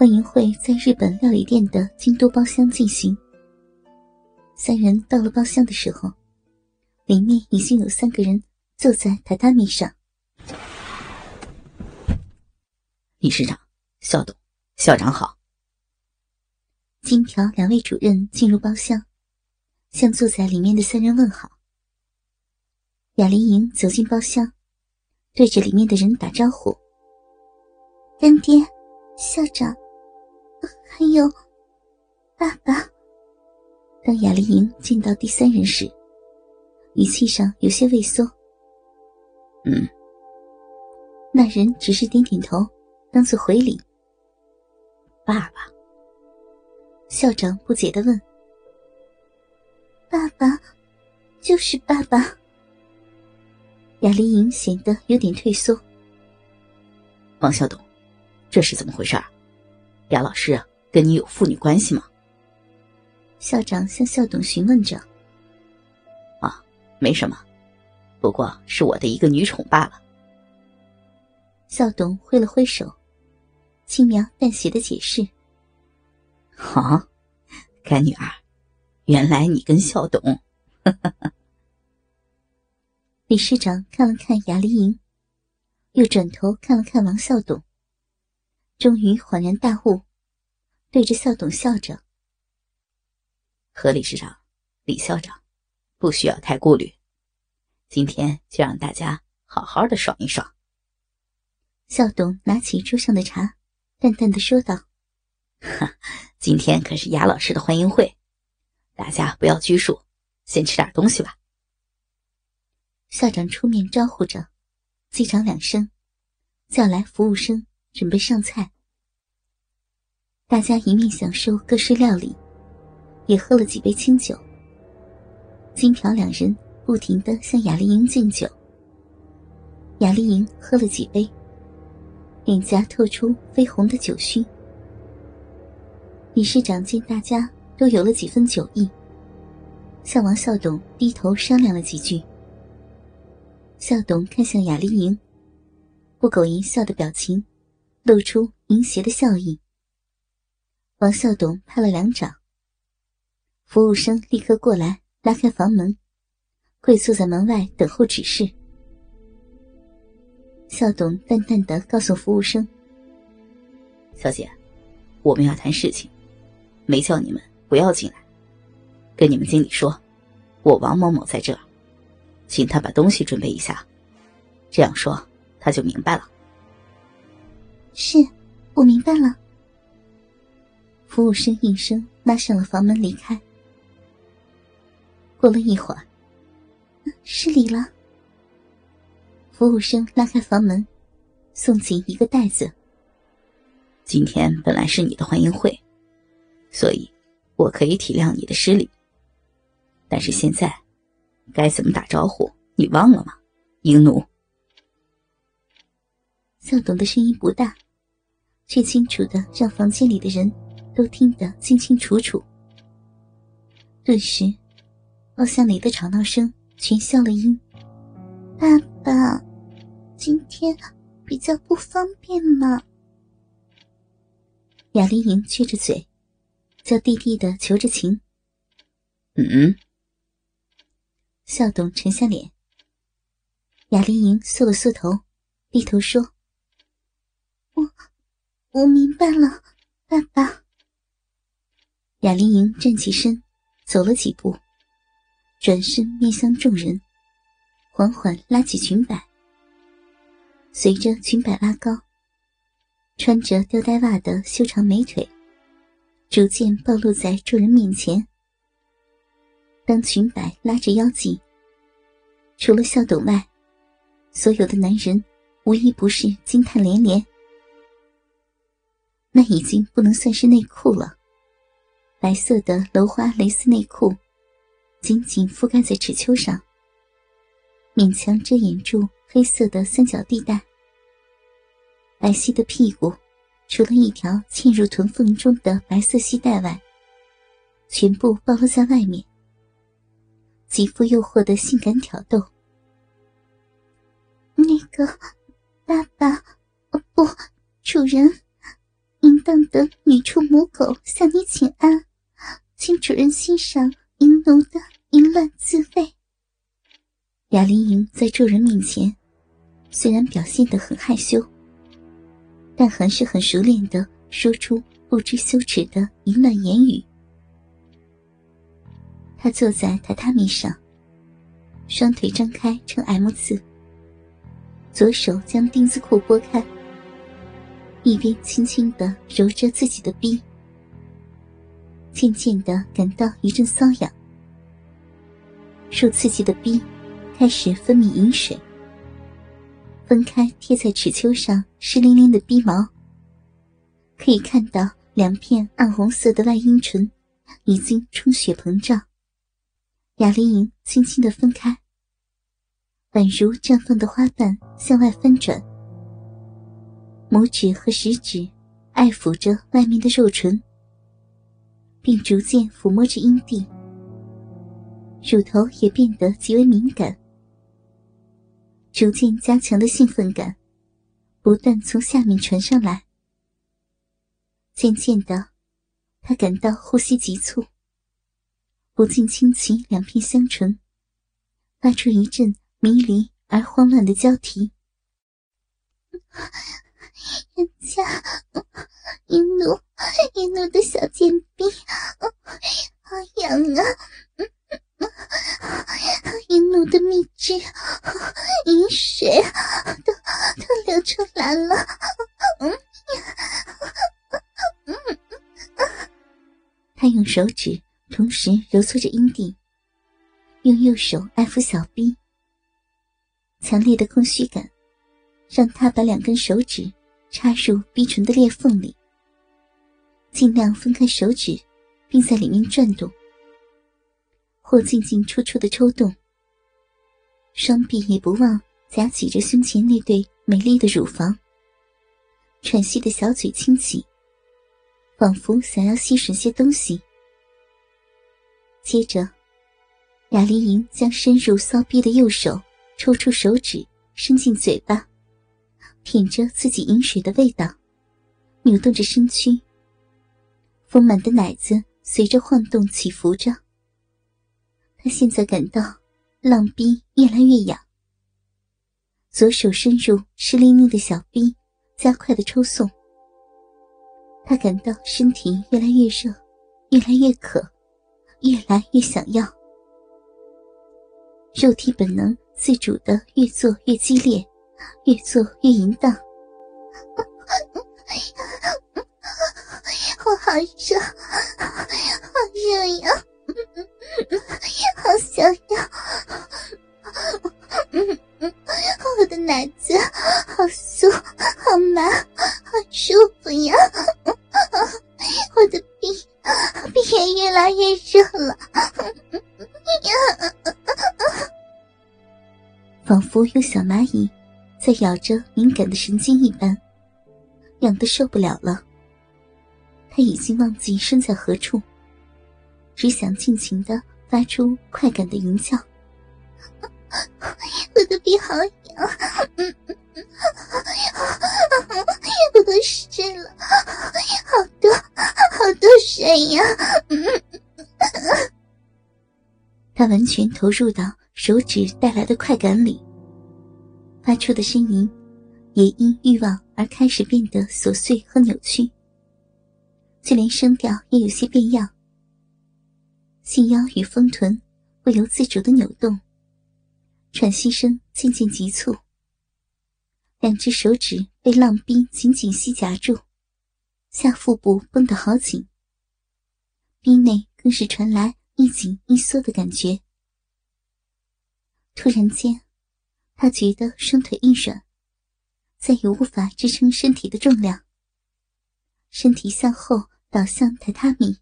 欢迎会在日本料理店的京都包厢进行。三人到了包厢的时候，里面已经有三个人坐在榻榻米上。理事长、校董、校长好。金条两位主任进入包厢，向坐在里面的三人问好。雅玲莹走进包厢，对着里面的人打招呼：“干爹，校长，还有爸爸。”当雅丽莹见到第三人时，语气上有些畏缩。“嗯。”那人只是点点头，当做回礼。“爸爸。”校长不解的问。“爸爸，就是爸爸。”雅丽莹显得有点退缩。王校董，这是怎么回事？雅老师跟你有父女关系吗？校长向校董询问着。啊，没什么，不过是我的一个女宠罢了。校董挥了挥手，轻描淡写的解释。好，干女儿，原来你跟校董。理事长看了看雅丽莹，又转头看了看王校董，终于恍然大悟，对着校董笑着：“何理事长、李校长，不需要太顾虑，今天就让大家好好的爽一爽。”校董拿起桌上的茶，淡淡的说道：“哈，今天可是雅老师的欢迎会，大家不要拘束，先吃点东西吧。”校长出面招呼着，击掌两声，叫来服务生准备上菜。大家一面享受各式料理，也喝了几杯清酒。金条两人不停的向雅丽莹敬酒。雅丽莹喝了几杯，脸颊透出绯红的酒熏。理事长见大家都有了几分酒意，向王校董低头商量了几句。校董看向雅丽莹，不苟言笑的表情，露出淫邪的笑意。王校董拍了两掌，服务生立刻过来拉开房门，跪坐在门外等候指示。校董淡淡的告诉服务生：“小姐，我们要谈事情，没叫你们不要进来。跟你们经理说，我王某某在这儿。”请他把东西准备一下，这样说他就明白了。是，我明白了。服务生应声拉上了房门离开。过了一会儿，失礼了。服务生拉开房门，送进一个袋子。今天本来是你的欢迎会，所以我可以体谅你的失礼，但是现在。该怎么打招呼？你忘了吗，英奴？笑董的声音不大，却清楚的让房间里的人都听得清清楚楚。顿时，包厢里的吵闹声全消了音。爸爸，今天比较不方便吗？雅丽莹撅着嘴，叫弟弟的求着情。嗯。校董沉下脸，雅丽莹缩了缩头，低头说：“我我明白了，爸爸。”雅丽莹站起身，走了几步，转身面向众人，缓缓拉起裙摆。随着裙摆拉高，穿着吊带袜的修长美腿逐渐暴露在众人面前。当裙摆拉着腰际，除了校董外，所有的男人无一不是惊叹连连。那已经不能算是内裤了，白色的镂花蕾丝内裤，紧紧覆盖在尺丘上，勉强遮掩住黑色的三角地带。白皙的屁股，除了一条嵌入臀缝中的白色系带外，全部暴露在外面。极富诱惑的性感挑逗。那个，爸爸，哦不，主人，淫荡的女畜母狗向你请安，请主人欣赏淫奴的淫乱滋味。雅玲莹在众人面前，虽然表现得很害羞，但还是很熟练的说出不知羞耻的淫乱言语。她坐在榻榻米上，双腿张开成 M 字，左手将丁字裤拨开。一边轻轻的揉着自己的臂，渐渐的感到一阵瘙痒，受刺激的臂开始分泌饮水。分开贴在齿丘上湿淋淋的逼毛，可以看到两片暗红色的外阴唇已经充血膨胀。雅丽莹轻轻的分开，宛如绽放的花瓣向外翻转。拇指和食指爱抚着外面的肉唇，并逐渐抚摸着阴蒂，乳头也变得极为敏感。逐渐加强的兴奋感不断从下面传上来。渐渐的，他感到呼吸急促，不禁轻启两片香唇，发出一阵迷离而慌乱的交替。人家一奴一奴的小贱婢，好痒啊！一奴的蜜汁、饮水都都流出来了。他用手指同时揉搓着阴蒂，用右手爱抚小臂。强烈的空虚感让他把两根手指。插入逼唇的裂缝里，尽量分开手指，并在里面转动，或进进出出的抽动。双臂也不忘夹挤着胸前那对美丽的乳房，喘息的小嘴轻启，仿佛想要吸吮些东西。接着，雅丽莹将伸入骚逼的右手抽出手指，伸进嘴巴。舔着自己饮水的味道，扭动着身躯。丰满的奶子随着晃动起伏着。他现在感到浪逼越来越痒，左手伸入湿淋淋的小逼，加快的抽送。他感到身体越来越热，越来越渴，越来越想要。肉体本能自主的越做越激烈。越做越淫荡，我好热，好热呀，好想要，我的奶子好酥，好麻，好舒服呀，我的臂臂也越来越热了，仿佛有小蚂蚁。在咬着敏感的神经一般，痒得受不了了。他已经忘记身在何处，只想尽情的发出快感的吟叫。我的鼻好痒，我都湿了，好多好多水呀！他完全投入到手指带来的快感里。出的声音，也因欲望而开始变得琐碎和扭曲，就连声调也有些变样。细腰与丰臀不由自主的扭动，喘息声渐渐急促。两只手指被浪逼紧紧吸夹住，下腹部绷得好紧，逼内更是传来一紧一缩的感觉。突然间。他觉得双腿一软，再也无法支撑身体的重量，身体向后倒向榻榻米，